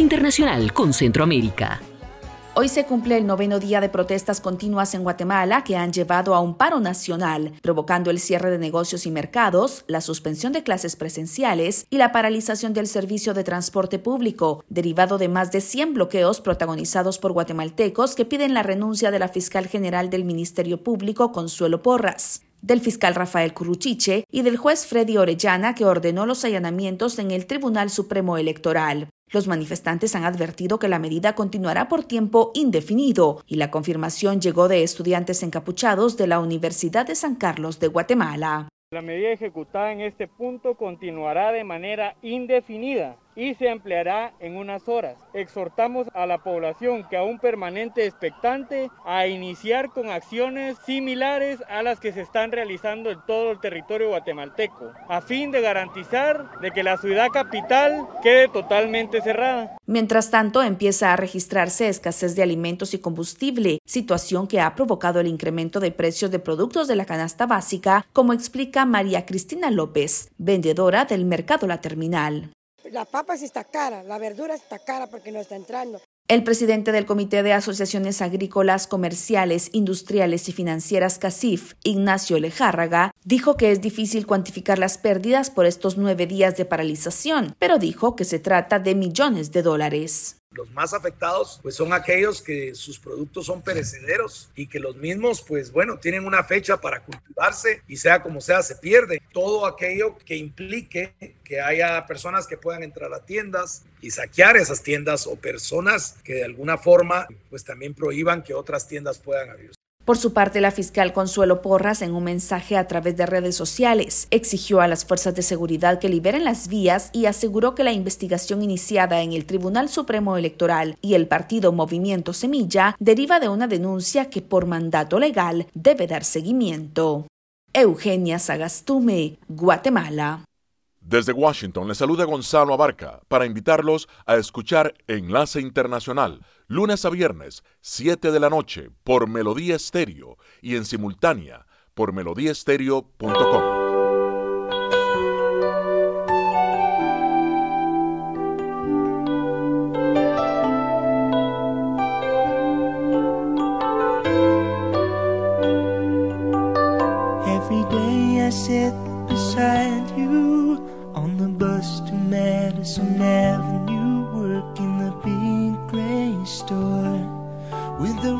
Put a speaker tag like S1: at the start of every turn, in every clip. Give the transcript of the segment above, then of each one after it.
S1: Internacional con Centroamérica.
S2: Hoy se cumple el noveno día de protestas continuas en Guatemala que han llevado a un paro nacional, provocando el cierre de negocios y mercados, la suspensión de clases presenciales y la paralización del servicio de transporte público, derivado de más de 100 bloqueos protagonizados por guatemaltecos que piden la renuncia de la fiscal general del Ministerio Público, Consuelo Porras del fiscal Rafael Curruchiche y del juez Freddy Orellana que ordenó los allanamientos en el Tribunal Supremo Electoral. Los manifestantes han advertido que la medida continuará por tiempo indefinido y la confirmación llegó de estudiantes encapuchados de la Universidad de San Carlos de Guatemala.
S3: La medida ejecutada en este punto continuará de manera indefinida y se ampliará en unas horas. Exhortamos a la población que aún permanente expectante a iniciar con acciones similares a las que se están realizando en todo el territorio guatemalteco, a fin de garantizar de que la ciudad capital quede totalmente cerrada.
S2: Mientras tanto, empieza a registrarse escasez de alimentos y combustible, situación que ha provocado el incremento de precios de productos de la canasta básica, como explica María Cristina López, vendedora del mercado La Terminal.
S4: La papa está cara, la verdura está cara porque no está entrando.
S2: El presidente del Comité de Asociaciones Agrícolas, Comerciales, Industriales y Financieras CACIF, Ignacio Lejárraga, dijo que es difícil cuantificar las pérdidas por estos nueve días de paralización, pero dijo que se trata de millones de dólares.
S5: Los más afectados pues son aquellos que sus productos son perecederos y que los mismos pues bueno tienen una fecha para cultivarse y sea como sea se pierde. Todo aquello que implique que haya personas que puedan entrar a tiendas y saquear esas tiendas o personas que de alguna forma pues también prohíban que otras tiendas puedan abrir.
S2: Por su parte, la fiscal Consuelo Porras, en un mensaje a través de redes sociales, exigió a las fuerzas de seguridad que liberen las vías y aseguró que la investigación iniciada en el Tribunal Supremo Electoral y el partido Movimiento Semilla deriva de una denuncia que por mandato legal debe dar seguimiento. Eugenia Sagastume, Guatemala.
S6: Desde Washington les saluda Gonzalo Abarca para invitarlos a escuchar Enlace Internacional, lunes a viernes, 7 de la noche, por Melodía Estéreo y en simultánea por melodíaestéreo.com. beside you Madison Avenue, work in the big gray store with the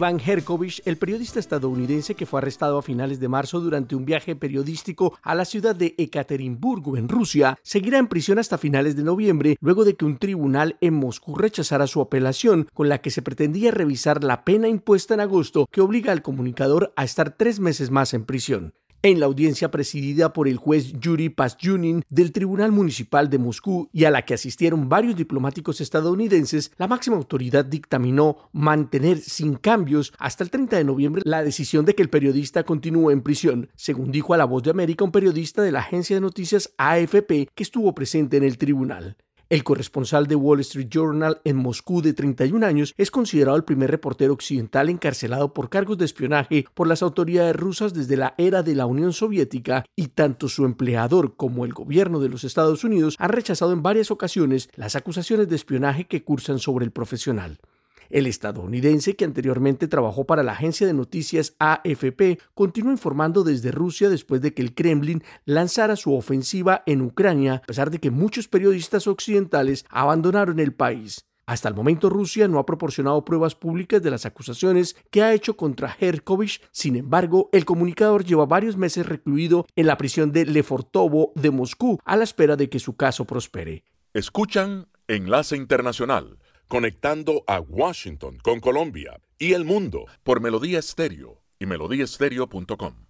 S7: Evan Herkovich, el periodista estadounidense que fue arrestado a finales de marzo durante un viaje periodístico a la ciudad de Ekaterimburgo, en Rusia, seguirá en prisión hasta finales de noviembre, luego de que un tribunal en Moscú rechazara su apelación, con la que se pretendía revisar la pena impuesta en agosto que obliga al comunicador a estar tres meses más en prisión. En la audiencia presidida por el juez Yuri Pasyunin del Tribunal Municipal de Moscú y a la que asistieron varios diplomáticos estadounidenses, la máxima autoridad dictaminó mantener sin cambios hasta el 30 de noviembre la decisión de que el periodista continúe en prisión, según dijo a La Voz de América un periodista de la agencia de noticias AFP que estuvo presente en el tribunal. El corresponsal de Wall Street Journal en Moscú de 31 años es considerado el primer reportero occidental encarcelado por cargos de espionaje por las autoridades rusas desde la era de la Unión Soviética y tanto su empleador como el gobierno de los Estados Unidos han rechazado en varias ocasiones las acusaciones de espionaje que cursan sobre el profesional. El estadounidense, que anteriormente trabajó para la agencia de noticias AFP, continúa informando desde Rusia después de que el Kremlin lanzara su ofensiva en Ucrania, a pesar de que muchos periodistas occidentales abandonaron el país. Hasta el momento Rusia no ha proporcionado pruebas públicas de las acusaciones que ha hecho contra Herkovich. Sin embargo, el comunicador lleva varios meses recluido en la prisión de Lefortovo de Moscú a la espera de que su caso prospere.
S6: Escuchan Enlace Internacional conectando a Washington con Colombia y el mundo por Melodía Estéreo y melodíaestéreo.com.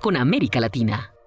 S1: Con América Latina.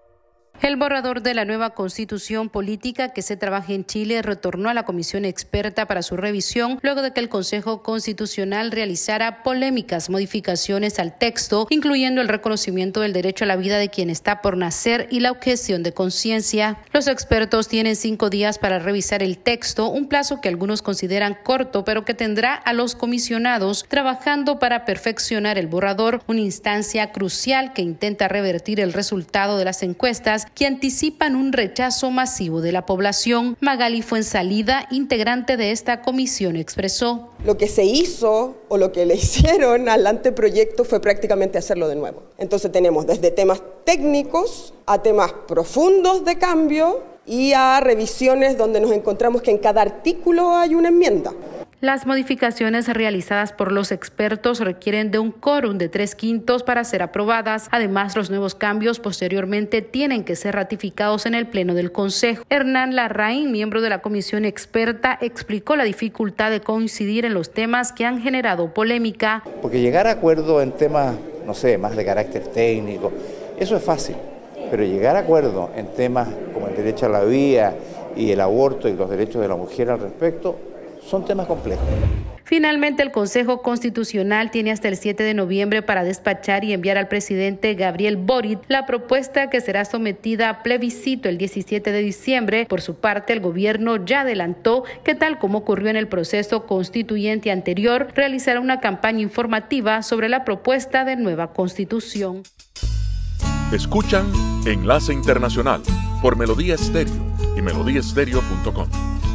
S8: El borrador de la nueva constitución política que se trabaja en Chile retornó a la comisión experta para su revisión luego de que el Consejo Constitucional realizara polémicas modificaciones al texto, incluyendo el reconocimiento del derecho a la vida de quien está por nacer y la objeción de conciencia. Los expertos tienen cinco días para revisar el texto, un plazo que algunos consideran corto, pero que tendrá a los comisionados trabajando para perfeccionar el borrador, una instancia crucial que intenta revertir el resultado de las encuestas que anticipan un rechazo masivo de la población. Magali salida integrante de esta comisión, expresó.
S9: Lo que se hizo o lo que le hicieron al anteproyecto fue prácticamente hacerlo de nuevo. Entonces tenemos desde temas técnicos a temas profundos de cambio y a revisiones donde nos encontramos que en cada artículo hay una enmienda.
S8: Las modificaciones realizadas por los expertos requieren de un quórum de tres quintos para ser aprobadas. Además, los nuevos cambios posteriormente tienen que ser ratificados en el Pleno del Consejo. Hernán Larraín, miembro de la comisión experta, explicó la dificultad de coincidir en los temas que han generado polémica.
S10: Porque llegar a acuerdo en temas, no sé, más de carácter técnico, eso es fácil. Pero llegar a acuerdo en temas como el derecho a la vida y el aborto y los derechos de la mujer al respecto, son temas complejos.
S8: Finalmente, el Consejo Constitucional tiene hasta el 7 de noviembre para despachar y enviar al presidente Gabriel Boric la propuesta que será sometida a plebiscito el 17 de diciembre. Por su parte, el gobierno ya adelantó que, tal como ocurrió en el proceso constituyente anterior, realizará una campaña informativa sobre la propuesta de nueva constitución.
S6: Escuchan Enlace Internacional por Melodía Estéreo y melodíaestéreo.com.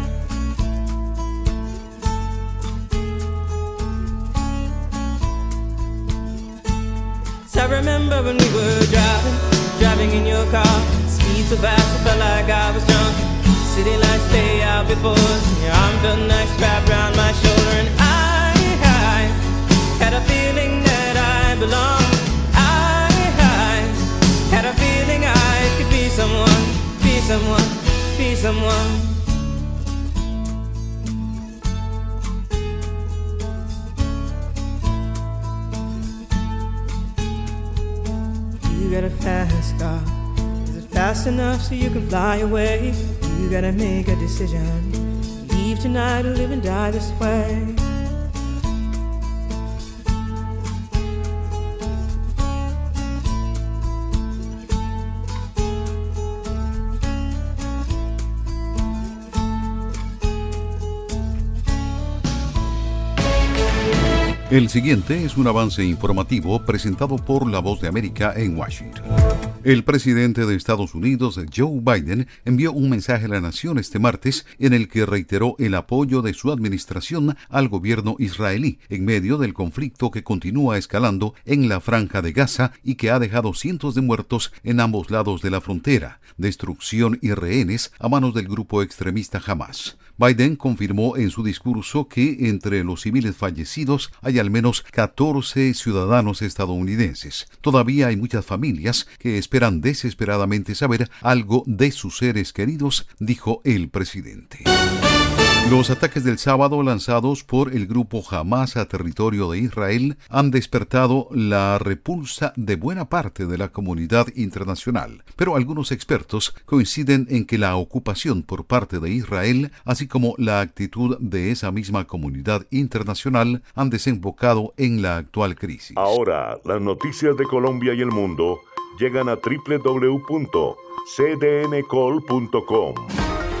S11: So fast, I felt like I was drunk. City lights stay out before us. Your arm felt nice wrapped around my shoulder, and I, I had a feeling that I belonged. I, I had a feeling I could be someone, be someone, be someone. You got a fast fast enough so you can fly away? You gotta make a decision. Leave tonight or live and die this way.
S12: El siguiente es un avance informativo presentado por La Voz de América en Washington. El presidente de Estados Unidos, Joe Biden, envió un mensaje a la nación este martes en el que reiteró el apoyo de su administración al gobierno israelí en medio del conflicto que continúa escalando en la franja de Gaza y que ha dejado cientos de muertos en ambos lados de la frontera, destrucción y rehenes a manos del grupo extremista Hamas. Biden confirmó en su discurso que entre los civiles fallecidos hay al menos 14 ciudadanos estadounidenses. Todavía hay muchas familias que esperan desesperadamente saber algo de sus seres queridos, dijo el presidente. Los ataques del sábado lanzados por el grupo Hamas a territorio de Israel han despertado la repulsa de buena parte de la comunidad internacional, pero algunos expertos coinciden en que la ocupación por parte de Israel, así como la actitud de esa misma comunidad internacional, han desembocado en la actual crisis.
S13: Ahora, las noticias de Colombia y el mundo llegan a www.cdncol.com.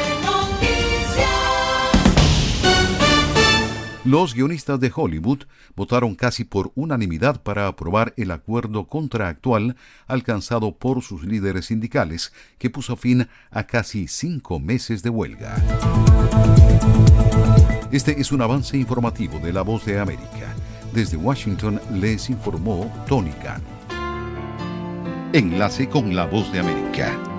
S12: Los guionistas de Hollywood votaron casi por unanimidad para aprobar el acuerdo contractual alcanzado por sus líderes sindicales, que puso fin a casi cinco meses de huelga. Este es un avance informativo de La Voz de América. Desde Washington les informó Tony Cano. Enlace con La Voz de América.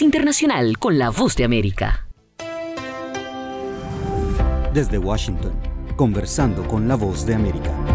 S1: Internacional con la Voz de América.
S14: Desde Washington, conversando con la Voz de América.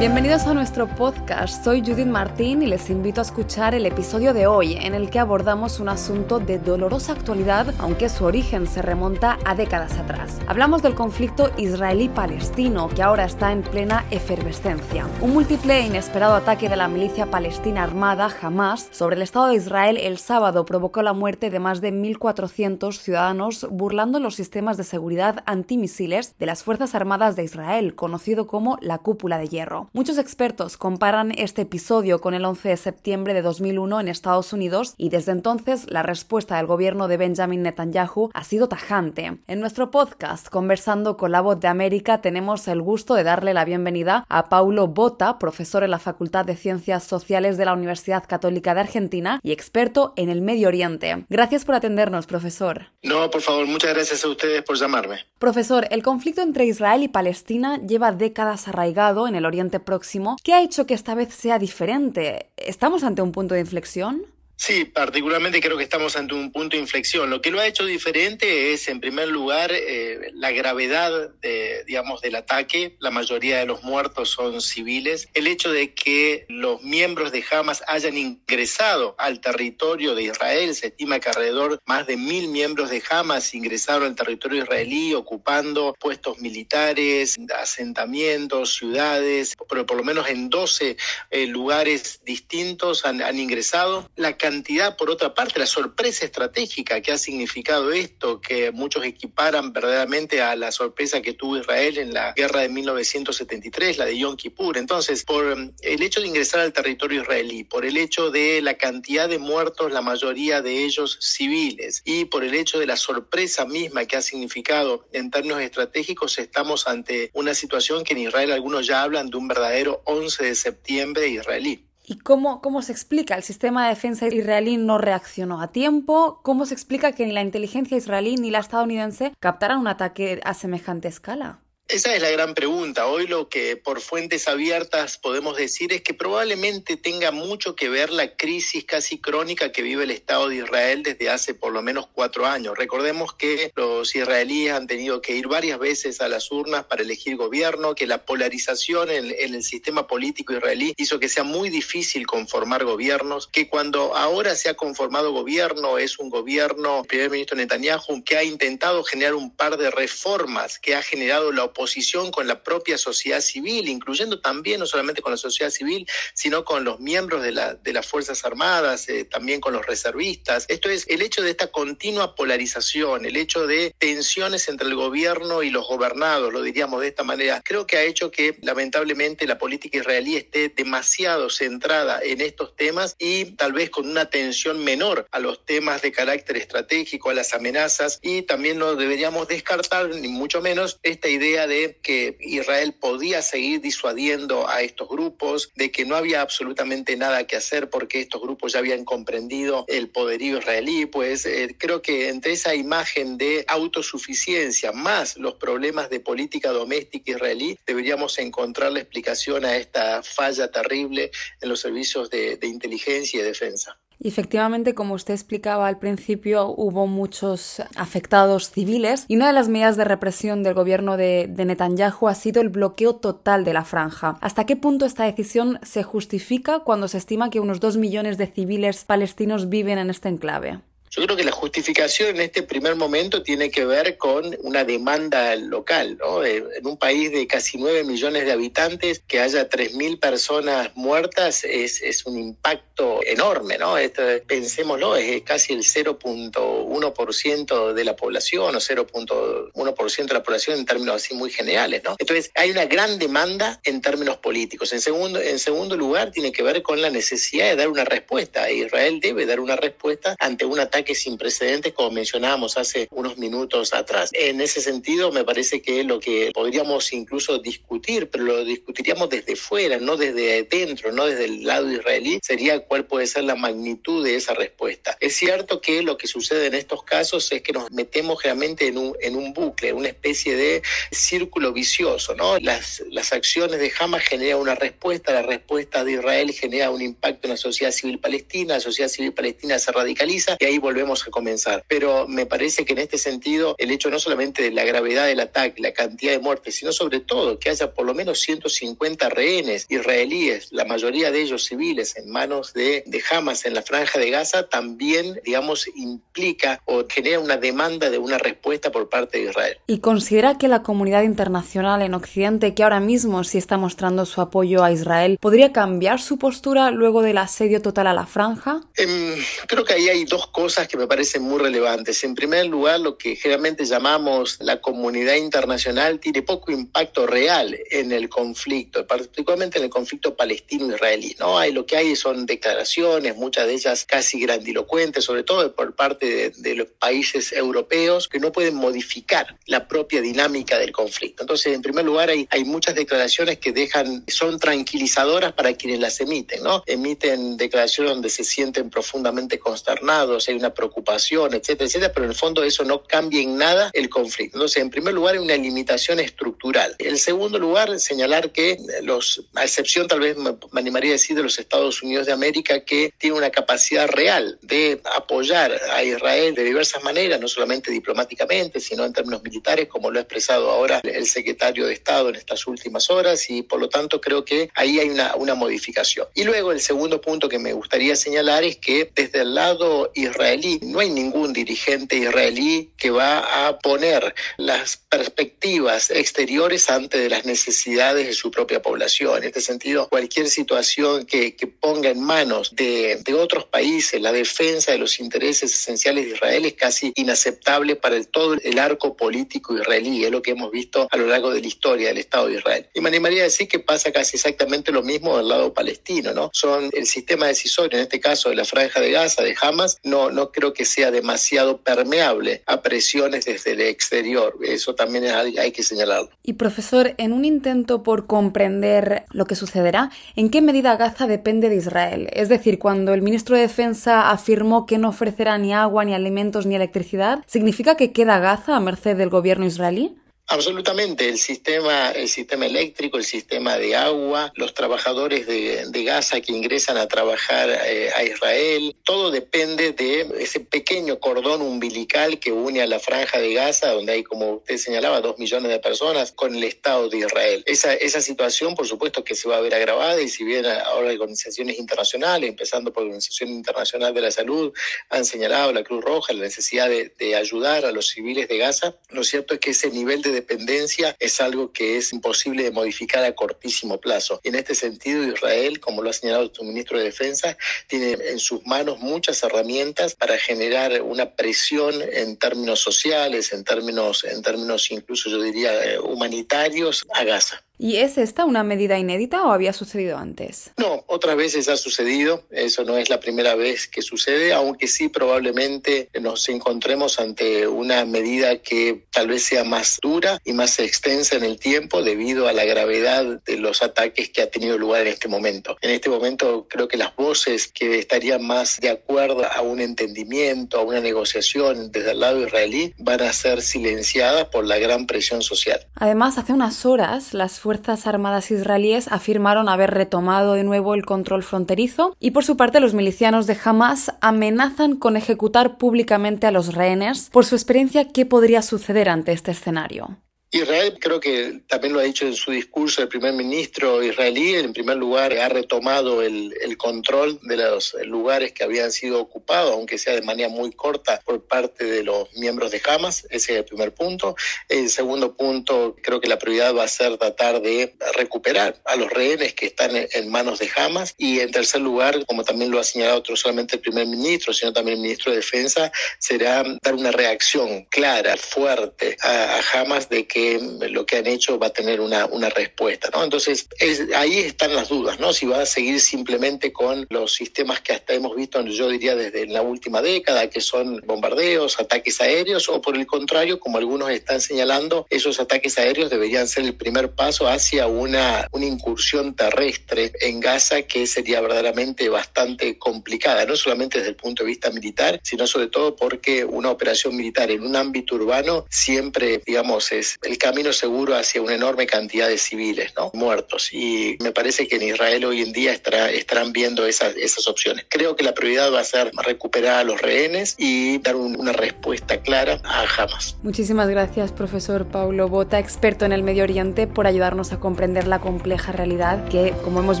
S15: Bienvenidos a nuestro podcast. Soy Judith Martín y les invito a escuchar el episodio de hoy en el que abordamos un asunto de dolorosa actualidad, aunque su origen se remonta a décadas atrás. Hablamos del conflicto israelí-palestino que ahora está en plena efervescencia. Un múltiple e inesperado ataque de la milicia palestina armada Hamas sobre el Estado de Israel el sábado provocó la muerte de más de 1.400 ciudadanos burlando los sistemas de seguridad antimisiles de las Fuerzas Armadas de Israel, conocido como la Cúpula de Hierro. Muchos expertos comparan este episodio con el 11 de septiembre de 2001 en Estados Unidos y desde entonces la respuesta del gobierno de Benjamin Netanyahu ha sido tajante. En nuestro podcast, Conversando con la Voz de América, tenemos el gusto de darle la bienvenida a Paulo Bota, profesor en la Facultad de Ciencias Sociales de la Universidad Católica de Argentina y experto en el Medio Oriente. Gracias por atendernos, profesor.
S16: No, por favor, muchas gracias a ustedes por llamarme.
S15: Profesor, el conflicto entre Israel y Palestina lleva décadas arraigado en el Oriente Próximo. ¿Qué ha hecho que esta vez sea diferente? ¿Estamos ante un punto de inflexión?
S16: Sí, particularmente creo que estamos ante un punto de inflexión. Lo que lo ha hecho diferente es, en primer lugar, eh, la gravedad, de, digamos, del ataque. La mayoría de los muertos son civiles. El hecho de que los miembros de Hamas hayan ingresado al territorio de Israel, se estima que alrededor más de mil miembros de Hamas ingresaron al territorio israelí, ocupando puestos militares, asentamientos, ciudades, pero por lo menos en 12 eh, lugares distintos han, ingresado. Cantidad, por otra parte, la sorpresa estratégica que ha significado esto, que muchos equiparan verdaderamente a la sorpresa que tuvo Israel en la guerra de 1973, la de Yom Kippur. Entonces, por el hecho de ingresar al territorio israelí, por el hecho de la cantidad de muertos, la mayoría de ellos civiles, y por el hecho de la sorpresa misma que ha significado en términos estratégicos, estamos ante una situación que en Israel algunos ya hablan de un verdadero 11 de septiembre israelí.
S15: ¿Y cómo, cómo se explica? ¿El sistema de defensa israelí no reaccionó a tiempo? ¿Cómo se explica que ni la inteligencia israelí ni la estadounidense captaran un ataque a semejante escala?
S16: Esa es la gran pregunta. Hoy lo que por fuentes abiertas podemos decir es que probablemente tenga mucho que ver la crisis casi crónica que vive el Estado de Israel desde hace por lo menos cuatro años. Recordemos que los israelíes han tenido que ir varias veces a las urnas para elegir gobierno, que la polarización en, en el sistema político israelí hizo que sea muy difícil conformar gobiernos, que cuando ahora se ha conformado gobierno es un gobierno, el primer ministro Netanyahu, que ha intentado generar un par de reformas que ha generado la oposición con la propia sociedad civil, incluyendo también no solamente con la sociedad civil, sino con los miembros de, la, de las Fuerzas Armadas, eh, también con los reservistas. Esto es el hecho de esta continua polarización, el hecho de tensiones entre el gobierno y los gobernados, lo diríamos de esta manera, creo que ha hecho que lamentablemente la política israelí esté demasiado centrada en estos temas y tal vez con una atención menor a los temas de carácter estratégico, a las amenazas y también no deberíamos descartar, ni mucho menos, esta idea de que Israel podía seguir disuadiendo a estos grupos, de que no había absolutamente nada que hacer porque estos grupos ya habían comprendido el poderío israelí, pues eh, creo que entre esa imagen de autosuficiencia más los problemas de política doméstica israelí, deberíamos encontrar la explicación a esta falla terrible en los servicios de, de inteligencia y de defensa.
S15: Y efectivamente, como usted explicaba al principio, hubo muchos afectados civiles y una de las medidas de represión del gobierno de, de, Netanyahu ha sido el bloqueo total de la franja. ¿Hasta qué punto esta decisión se justifica cuando se estima que unos dos millones de civiles palestinos viven en este enclave?
S16: Yo creo que la justificación en este primer momento tiene que ver con una demanda local, ¿no? En un país de casi 9 millones de habitantes, que haya 3.000 personas muertas es, es un impacto enorme, ¿no? Esto, pensémoslo, es casi el 0.1% de la población o 0.1% de la población en términos así muy generales, ¿no? Entonces, hay una gran demanda en términos políticos. En segundo, en segundo lugar, tiene que ver con la necesidad de dar una respuesta. Israel debe dar una respuesta ante un ataque ataque sin precedentes, como mencionábamos hace unos minutos atrás. En ese sentido, me parece que lo que podríamos incluso discutir, pero lo discutiríamos desde fuera, no desde dentro, no desde el lado israelí, sería cuál puede ser la magnitud de esa respuesta. Es cierto que lo que sucede en estos casos es que nos metemos realmente en un, en un bucle, una especie de círculo vicioso, ¿no? Las, las acciones de Hamas generan una respuesta, la respuesta de Israel genera un impacto en la sociedad civil palestina, la sociedad civil palestina se radicaliza y ahí volvemos a comenzar. Pero me parece que en este sentido el hecho no solamente de la gravedad del ataque, la cantidad de muertes, sino sobre todo que haya por lo menos 150 rehenes israelíes, la mayoría de ellos civiles, en manos de, de Hamas en la franja de Gaza, también, digamos, implica o genera una demanda de una respuesta por parte de Israel.
S15: ¿Y considera que la comunidad internacional en Occidente, que ahora mismo sí está mostrando su apoyo a Israel, podría cambiar su postura luego del asedio total a la franja?
S16: Em, creo que ahí hay dos cosas que me parecen muy relevantes. En primer lugar, lo que generalmente llamamos la comunidad internacional tiene poco impacto real en el conflicto, particularmente en el conflicto palestino-israelí. ¿no? Hay, lo que hay son declaraciones, muchas de ellas casi grandilocuentes, sobre todo por parte de, de los países europeos, que no pueden modificar la propia dinámica del conflicto. Entonces, en primer lugar, hay, hay muchas declaraciones que dejan, son tranquilizadoras para quienes las emiten, ¿no? Emiten declaraciones donde se sienten profundamente consternados, hay una preocupación, etcétera, etcétera, pero en el fondo eso no cambia en nada el conflicto. Entonces, en primer lugar, hay una limitación estructural. En segundo lugar, señalar que los, a excepción tal vez me, me animaría a decir de los Estados Unidos de América, que tiene una capacidad real de apoyar a Israel de diversas maneras, no solamente diplomáticamente, sino en términos militares, como lo ha expresado ahora el secretario de Estado en estas últimas horas, y por lo tanto creo que ahí hay una, una modificación. Y luego el segundo punto que me gustaría señalar es que desde el lado israelí no hay ningún dirigente israelí que va a poner las perspectivas exteriores ante de las necesidades de su propia población. En este sentido, cualquier situación que, ponga en manos de, de, otros países la defensa de los intereses esenciales de Israel es casi inaceptable para el, todo el arco político israelí. Es lo que hemos visto a lo largo de la historia del Estado de Israel. Y me animaría a decir que pasa casi exactamente lo mismo del lado palestino, ¿no? Son el sistema decisorio, en este caso de la Franja de Gaza, de Hamas, no, no creo que sea demasiado permeable a presiones desde el exterior. Eso también hay, que señalarlo.
S15: Y profesor, en un intento por comprender lo que sucederá, ¿en qué medida Gaza depende de Israel? Es decir, cuando el ministro de Defensa afirmó que no ofrecerá ni agua, ni alimentos, ni electricidad, ¿significa que queda Gaza a merced del gobierno israelí?
S16: Absolutamente, el sistema, el sistema eléctrico, el sistema de agua, los trabajadores de, de Gaza que ingresan a trabajar eh, a Israel, todo depende de ese pequeño cordón umbilical que une a la franja de Gaza, donde hay, como usted señalaba, dos millones de personas, con el Estado de Israel. Esa, esa situación, por supuesto, que se va a ver agravada y si bien ahora organizaciones internacionales, empezando por la Organización Internacional de la Salud, han señalado la Cruz Roja la necesidad de, de ayudar a los civiles de Gaza, lo cierto es que ese nivel de dependencia es algo que es imposible de modificar a cortísimo plazo. En este sentido, Israel, como lo ha señalado su ministro de Defensa, tiene en sus manos muchas herramientas para generar una presión en términos sociales, en términos, en términos incluso yo diría eh, humanitarios a Gaza.
S15: ¿Y es esta una medida inédita o había sucedido antes?
S16: No, otras veces ha sucedido, eso no es la primera vez que sucede, aunque sí probablemente nos encontremos ante una medida que tal vez sea más dura y más extensa en el tiempo debido a la gravedad de los ataques que ha tenido lugar en este momento. En este momento creo que las voces que estarían más de acuerdo a un entendimiento, a una negociación desde el lado israelí, van a ser silenciadas por la gran presión social.
S15: Además, hace unas horas las Fuerzas Armadas israelíes afirmaron haber retomado de nuevo el control fronterizo y por su parte los milicianos de Hamas amenazan con ejecutar públicamente a los rehenes. Por su experiencia, ¿qué podría suceder ante este escenario?
S16: Israel creo que también lo ha dicho en su discurso el primer ministro israelí, en primer lugar ha retomado el, el, control de los lugares que habían sido ocupados, aunque sea de manera muy corta por parte de los miembros de Hamas, ese es el primer punto. El segundo punto, creo que la prioridad va a ser tratar de recuperar a los rehenes que están en manos de Hamas y en tercer lugar, como también lo ha señalado no solamente el primer ministro, sino también el ministro de Defensa, será dar una reacción clara, fuerte a, a Hamas de que lo que han hecho va a tener una, una respuesta, ¿no? Entonces, ahí están las dudas, ¿no? Si va a seguir simplemente con los sistemas que hasta hemos visto, yo diría, desde la última década, que son bombardeos, ataques aéreos, o por el contrario, como algunos están señalando, esos ataques aéreos deberían ser el primer paso hacia una, una incursión terrestre en Gaza que sería verdaderamente bastante complicada, no solamente desde el punto de vista militar, sino sobre todo porque una operación militar en un ámbito urbano siempre, digamos, es el camino seguro hacia una enorme cantidad de civiles, ¿no? Muertos. Y me parece que en Israel hoy en día estará, estarán viendo esas, opciones. Creo que la prioridad va a ser recuperar a los rehenes y dar una respuesta clara a Hamas.
S15: Muchísimas gracias, profesor Paulo Bota, experto en el Medio Oriente, por ayudarnos a comprender la compleja realidad que, como hemos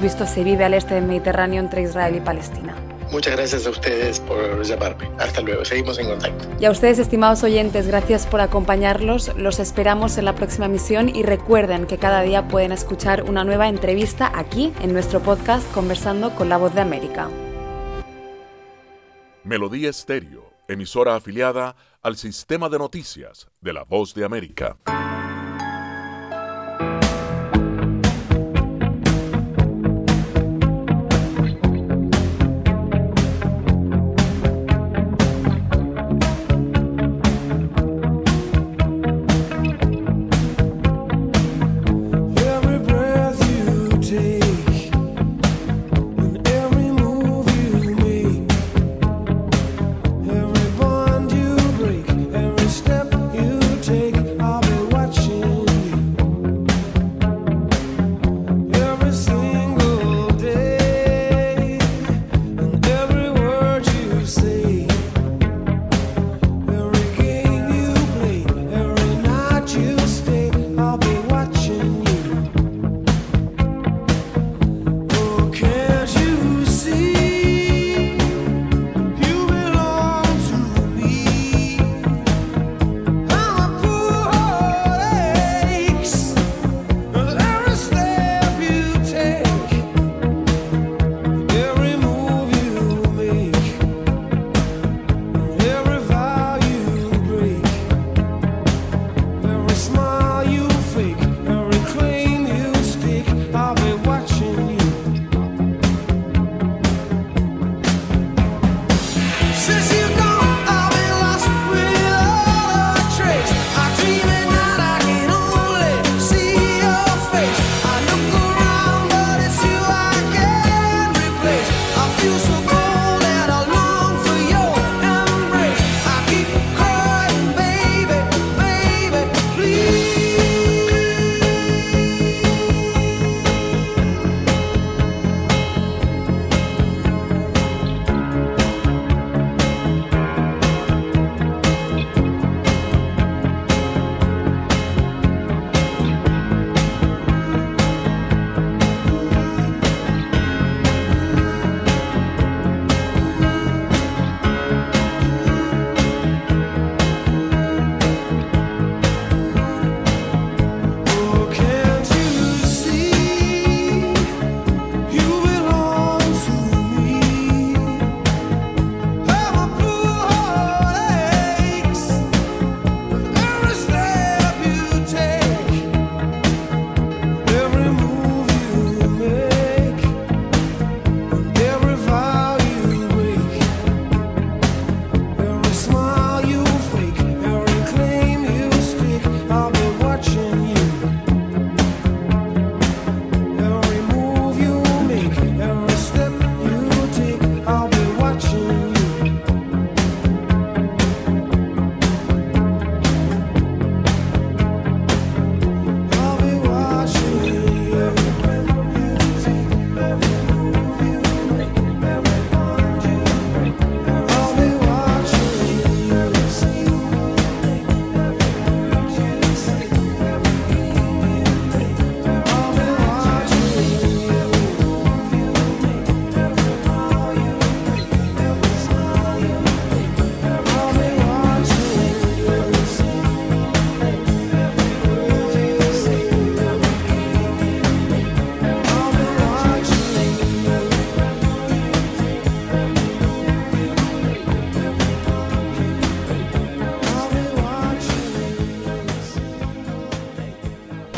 S15: visto, se vive al este del Mediterráneo entre Israel y Palestina.
S16: Muchas gracias a ustedes por llamarme. Hasta luego, seguimos en contacto.
S15: Y a ustedes, estimados oyentes, gracias por acompañarlos. Los esperamos en la próxima misión y recuerden que cada día pueden escuchar una nueva entrevista aquí en nuestro podcast Conversando con la Voz de América.
S6: Melodía Estéreo, emisora afiliada al sistema de noticias de la Voz de América.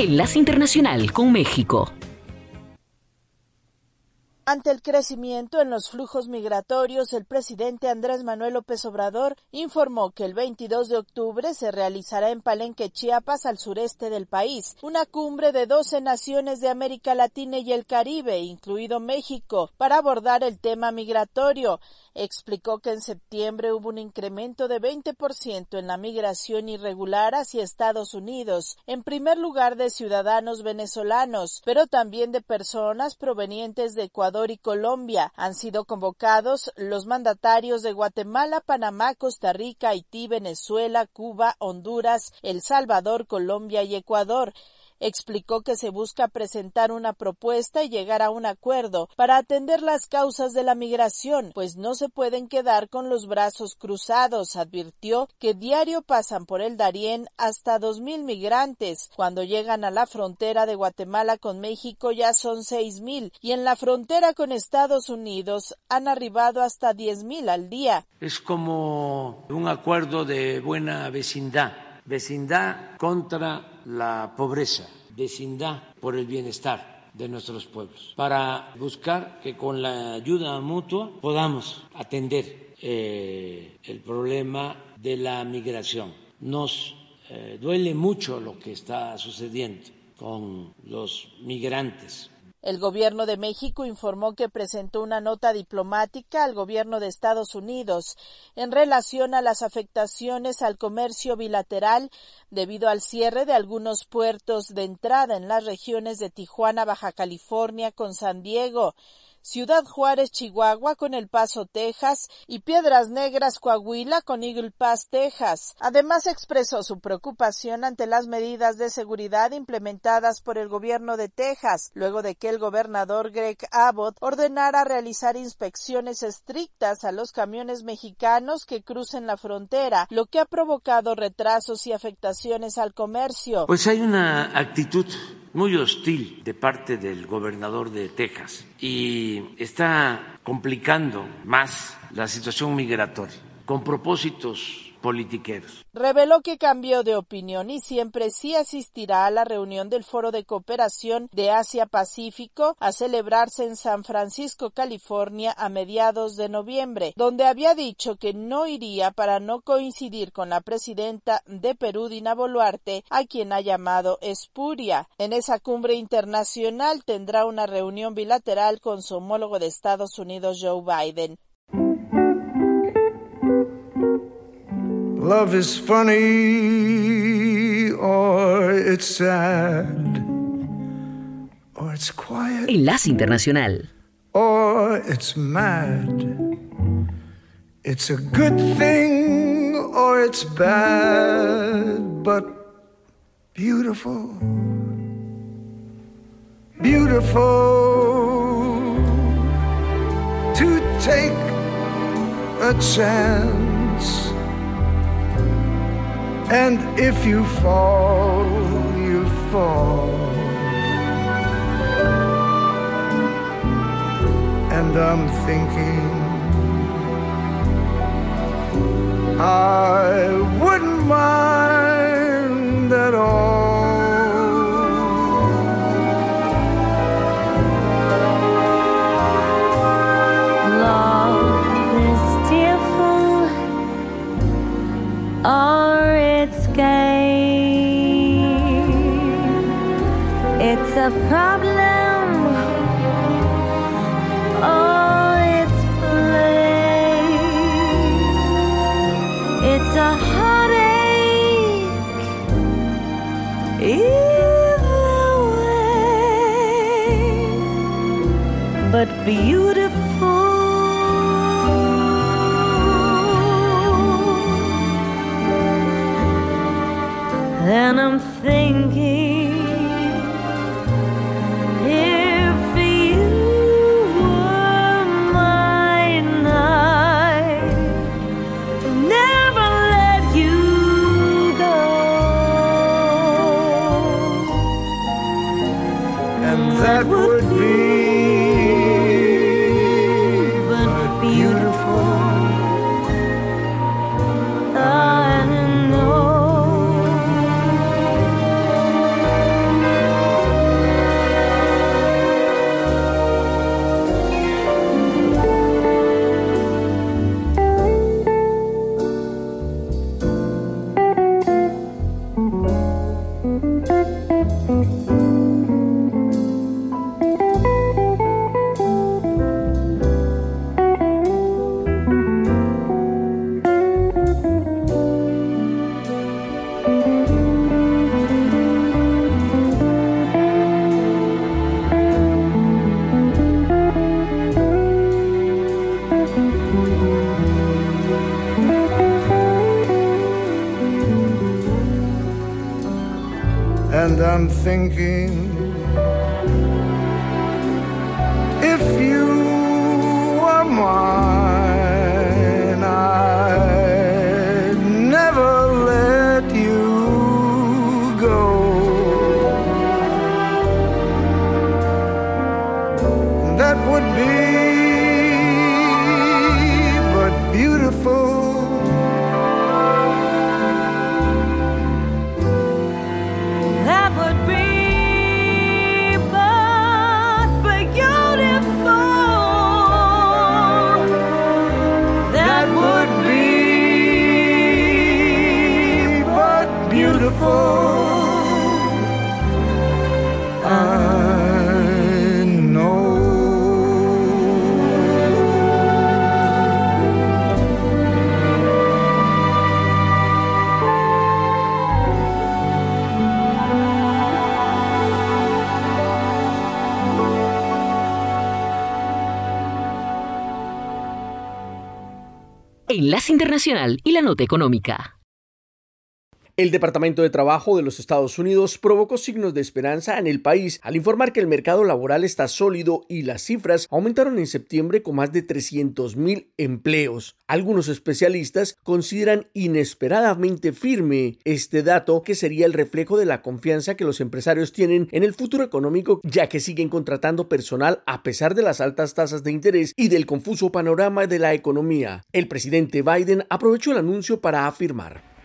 S1: Enlace Internacional con México.
S17: Ante el crecimiento en los flujos migratorios, el presidente Andrés Manuel López Obrador informó que el 22 de octubre se realizará en Palenque, Chiapas, al sureste del país, una cumbre de 12 naciones de América Latina y el Caribe, incluido México, para abordar el tema migratorio. Explicó que en septiembre hubo un incremento de 20% en la migración irregular hacia Estados Unidos, en primer lugar de ciudadanos venezolanos, pero también de personas provenientes de Ecuador y Colombia. Han sido convocados los mandatarios de Guatemala, Panamá, Costa Rica, Haití, Venezuela, Cuba, Honduras, El Salvador, Colombia y Ecuador explicó que se busca presentar una propuesta y llegar a un acuerdo para atender las causas de la migración, pues no se pueden quedar con los brazos cruzados. Advirtió que diario pasan por el Darién hasta dos mil migrantes. Cuando llegan a la frontera de Guatemala con México ya son seis mil y en la frontera con Estados Unidos han arribado hasta diez mil al día.
S18: Es como un acuerdo de buena vecindad, vecindad contra la pobreza, vecindad por el bienestar de nuestros pueblos, para buscar que con la ayuda mutua podamos atender eh, el problema de la migración. Nos eh, duele mucho lo que está sucediendo con los migrantes
S17: el gobierno de México informó que presentó una nota diplomática al gobierno de Estados Unidos en relación a las afectaciones al comercio bilateral debido al cierre de algunos puertos de entrada en las regiones de Tijuana, Baja California con San Diego. Ciudad Juárez, Chihuahua con El Paso, Texas y Piedras Negras, Coahuila con Eagle Pass, Texas. Además expresó su preocupación ante las medidas de seguridad implementadas por el gobierno de Texas, luego de que el gobernador Greg Abbott ordenara realizar inspecciones estrictas a los camiones mexicanos que crucen la frontera, lo que ha provocado retrasos y afectaciones al comercio.
S18: Pues hay una actitud muy hostil de parte del gobernador de Texas y está complicando más la situación migratoria con propósitos
S17: Reveló que cambió de opinión y siempre sí asistirá a la reunión del Foro de Cooperación de Asia-Pacífico a celebrarse en San Francisco, California, a mediados de noviembre, donde había dicho que no iría para no coincidir con la presidenta de Perú, Dina Boluarte, a quien ha llamado espuria. En esa cumbre internacional tendrá una reunión bilateral con su homólogo de Estados Unidos, Joe Biden.
S19: Love is funny or it's sad or it's quiet
S1: Enlace Internacional.
S19: or it's mad. It's a good thing or it's bad, but beautiful. Beautiful to take a chance. And if you fall, you fall. And I'm thinking I wouldn't mind
S20: A problem or it's play. It's a heartache either way, but beautiful. Then I'm
S1: Enlace Internacional y la Nota Económica.
S7: El Departamento de Trabajo de los Estados Unidos provocó signos de esperanza en el país al informar que el mercado laboral está sólido y las cifras aumentaron en septiembre con más de 300.000 empleos. Algunos especialistas consideran inesperadamente firme este dato que sería el reflejo de la confianza que los empresarios tienen en el futuro económico ya que siguen contratando personal a pesar de las altas tasas de interés y del confuso panorama de la economía. El presidente Biden aprovechó el anuncio para afirmar.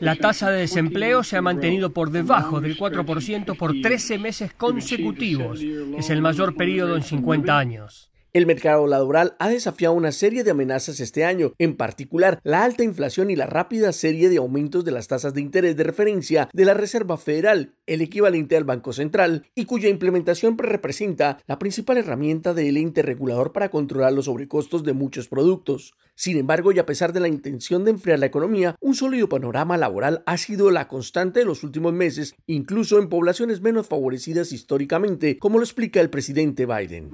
S21: La tasa de desempleo se ha mantenido por debajo del 4% por 13 meses consecutivos. Es el mayor periodo en 50 años.
S7: El mercado laboral ha desafiado una serie de amenazas este año, en particular la alta inflación y la rápida serie de aumentos de las tasas de interés de referencia de la Reserva Federal, el equivalente al Banco Central, y cuya implementación representa la principal herramienta del ente regulador para controlar los sobrecostos de muchos productos. Sin embargo, y a pesar de la intención de enfriar la economía, un sólido panorama laboral ha sido la constante de los últimos meses, incluso en poblaciones menos favorecidas históricamente, como lo explica el presidente Biden.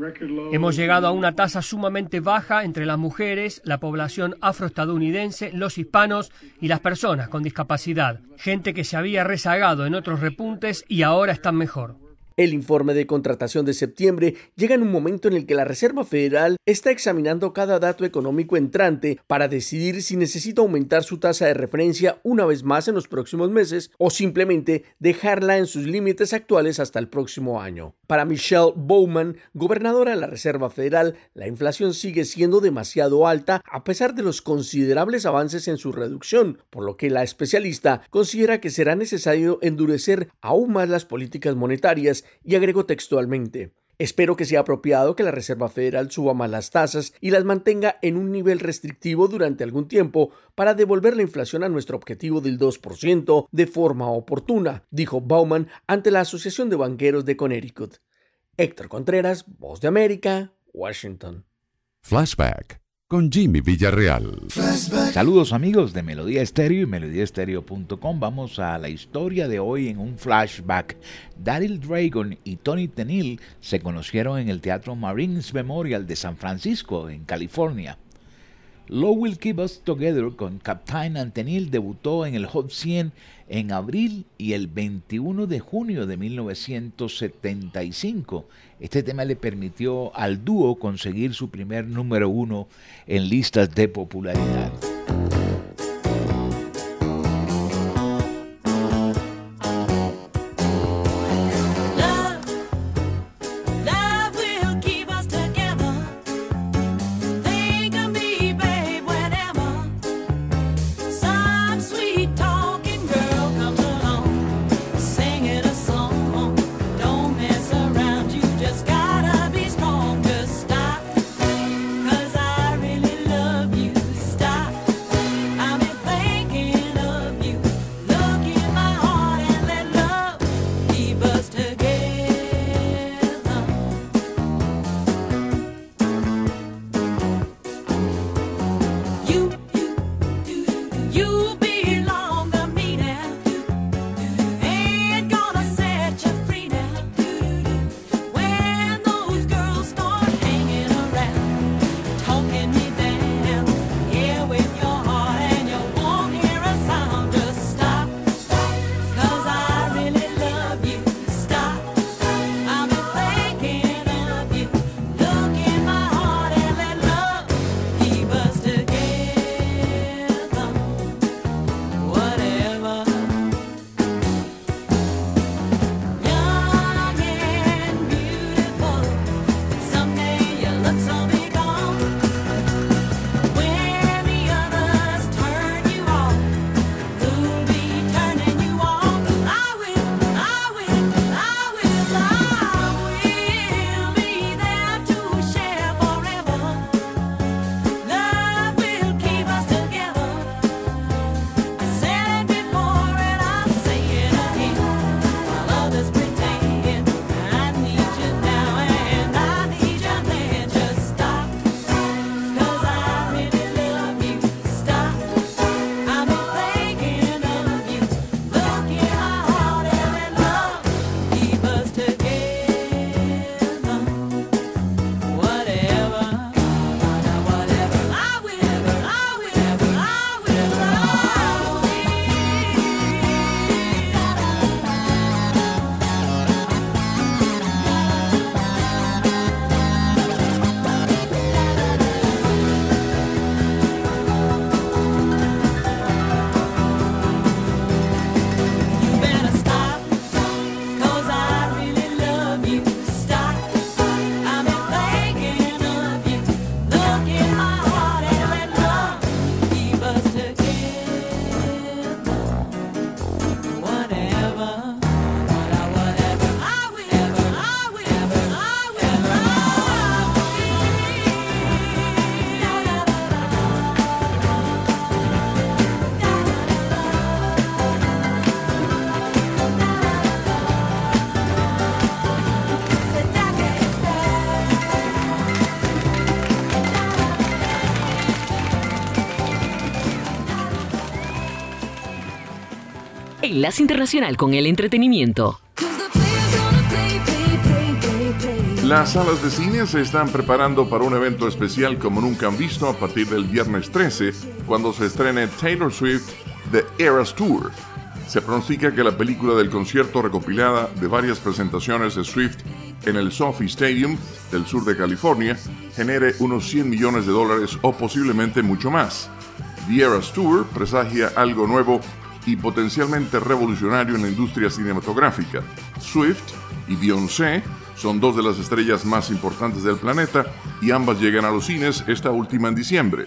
S21: Hemos llegado a una tasa sumamente baja entre las mujeres, la población afroestadounidense, los hispanos y las personas con discapacidad, gente que se había rezagado en otros repuntes y ahora están mejor.
S7: El informe de contratación de septiembre llega en un momento en el que la Reserva Federal está examinando cada dato económico entrante para decidir si necesita aumentar su tasa de referencia una vez más en los próximos meses o simplemente dejarla en sus límites actuales hasta el próximo año. Para Michelle Bowman, gobernadora de la Reserva Federal, la inflación sigue siendo demasiado alta a pesar de los considerables avances en su reducción, por lo que la especialista considera que será necesario endurecer aún más las políticas monetarias y agregó textualmente. Espero que sea apropiado que la Reserva Federal suba más las tasas y las mantenga en un nivel restrictivo durante algún tiempo para devolver la inflación a nuestro objetivo del 2% de forma oportuna, dijo Bauman ante la Asociación de Banqueros de Connecticut. Héctor Contreras, Voz de América, Washington.
S12: Flashback con Jimmy Villarreal.
S22: Saludos amigos de Melodía Estéreo y melodíaestéreo.com. Vamos a la historia de hoy en un flashback. Daryl Dragon y Tony Tenil se conocieron en el Teatro Marines Memorial de San Francisco, en California. Love Will Keep Us Together con Captain Antenil debutó en el Hot 100 en abril y el 21 de junio de 1975. Este tema le permitió al dúo conseguir su primer número uno en listas de popularidad.
S1: Enlace Internacional con el Entretenimiento.
S23: Las salas de cine se están preparando para un evento especial como nunca han visto a partir del viernes 13, cuando se estrene Taylor Swift The Eras Tour. Se pronostica que la película del concierto recopilada de varias presentaciones de Swift en el Sophie Stadium del sur de California genere unos 100 millones de dólares o posiblemente mucho más. The Eras Tour presagia algo nuevo y potencialmente revolucionario en la industria cinematográfica. Swift y Beyoncé son dos de las estrellas más importantes del planeta y ambas llegan a los cines, esta última en diciembre.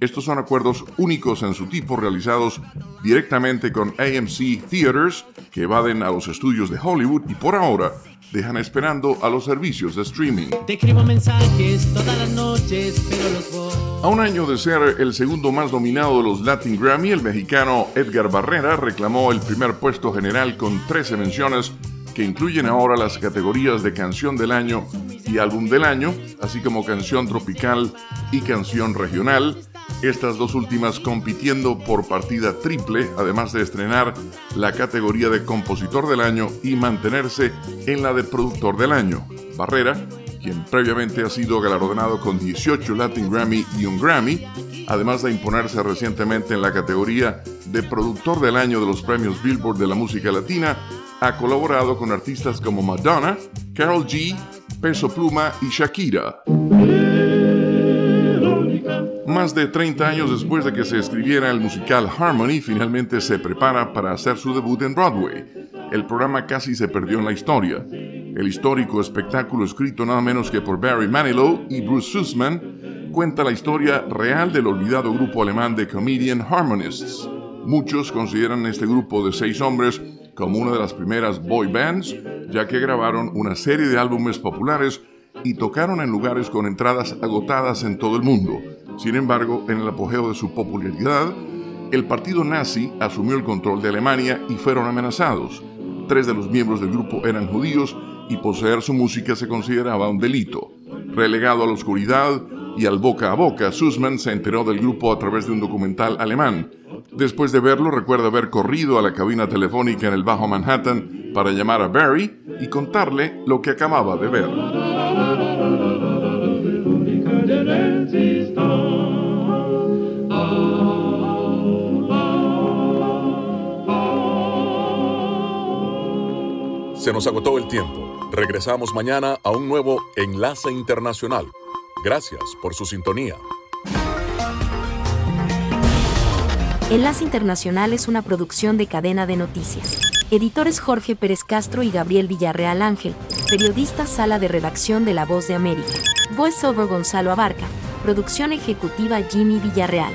S23: Estos son acuerdos únicos en su tipo realizados directamente con AMC Theaters que evaden a los estudios de Hollywood y por ahora dejan esperando a los servicios de streaming.
S24: Te escribo mensajes todas las noches, pero los borro.
S23: A un año de ser el segundo más nominado de los Latin Grammy, el mexicano Edgar Barrera reclamó el primer puesto general con 13 menciones que incluyen ahora las categorías de canción del año y álbum del año, así como canción tropical y canción regional, estas dos últimas compitiendo por partida triple, además de estrenar la categoría de compositor del año y mantenerse en la de productor del año. Barrera, quien previamente ha sido galardonado con 18 Latin Grammy y un Grammy, además de imponerse recientemente en la categoría de productor del año de los premios Billboard de la música latina, ha colaborado con artistas como Madonna, Carol G, Peso Pluma y Shakira. Más de 30 años después de que se escribiera el musical Harmony, finalmente se prepara para hacer su debut en Broadway. El programa casi se perdió en la historia. El histórico espectáculo escrito nada menos que por Barry Manilow y Bruce Sussman cuenta la historia real del olvidado grupo alemán de Comedian Harmonists. Muchos consideran este grupo de seis hombres como una de las primeras boy bands, ya que grabaron una serie de álbumes populares y tocaron en lugares con entradas agotadas en todo el mundo. Sin embargo, en el apogeo de su popularidad, el partido nazi asumió el control de Alemania y fueron amenazados. Tres de los miembros del grupo eran judíos y poseer su música se consideraba un delito. Relegado a la oscuridad y al boca a boca, Sussman se enteró del grupo a través de un documental alemán. Después de verlo, recuerda haber corrido a la cabina telefónica en el Bajo Manhattan para llamar a Barry y contarle lo que acababa de ver.
S6: Se nos agotó el tiempo. Regresamos mañana a un nuevo Enlace Internacional. Gracias por su sintonía.
S25: Enlace Internacional es una producción de cadena de noticias. Editores Jorge Pérez Castro y Gabriel Villarreal Ángel. Periodista Sala de Redacción de La Voz de América. Voiceover Gonzalo Abarca. Producción ejecutiva Jimmy Villarreal.